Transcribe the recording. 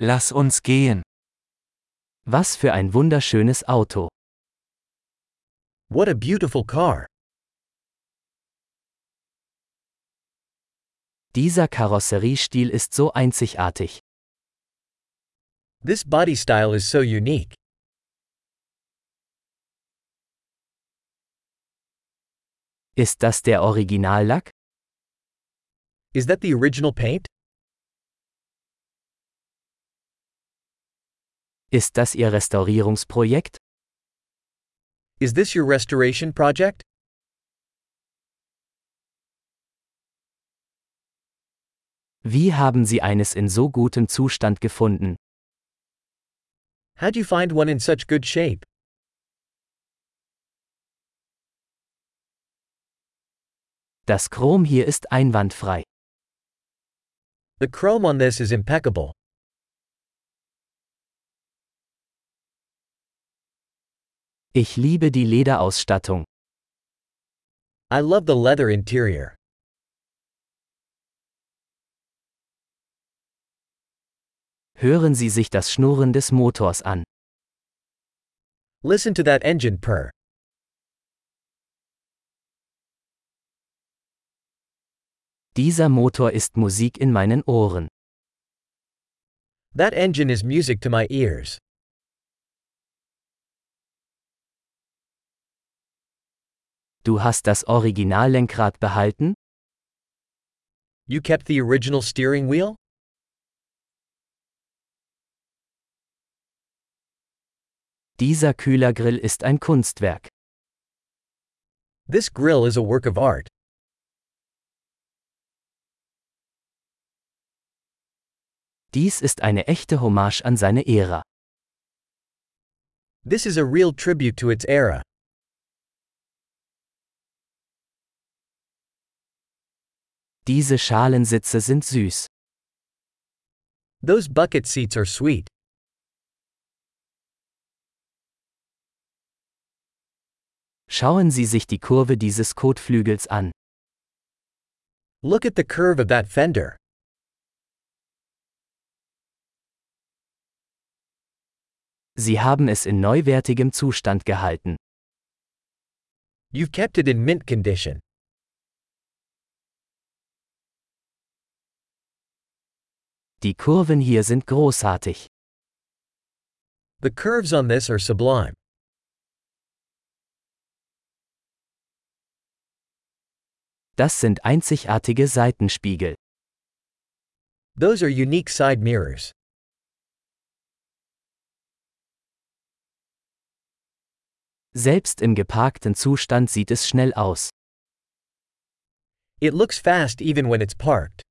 Lass uns gehen. Was für ein wunderschönes Auto. What a beautiful car. Dieser Karosseriestil ist so einzigartig. This body style is so unique. Ist das der Originallack? Is that the original paint? Ist das Ihr Restaurierungsprojekt? Is this your restoration project? Wie haben Sie eines in so gutem Zustand gefunden? How'd you find one in such good shape? Das Chrom hier ist einwandfrei. The chrome on this is impeccable. Ich liebe die Lederausstattung. I love the leather interior. Hören Sie sich das Schnurren des Motors an. Listen to that engine purr. Dieser Motor ist Musik in meinen Ohren. That engine is music to my ears. Du hast das Originallenkrad behalten? You kept the original steering wheel? Dieser Kühlergrill ist ein Kunstwerk. This grill is a work of art. Dies ist eine echte Hommage an seine Ära. This is a real tribute to its era. Diese Schalensitze sind süß. Those bucket seats are sweet. Schauen Sie sich die Kurve dieses Kotflügels an. Look at the curve of that fender. Sie haben es in neuwertigem Zustand gehalten. You've kept it in mint condition. Die Kurven hier sind großartig. The curves on this are sublime. Das sind einzigartige Seitenspiegel. Those are unique side mirrors. Selbst im geparkten Zustand sieht es schnell aus. It looks fast even when it's parked.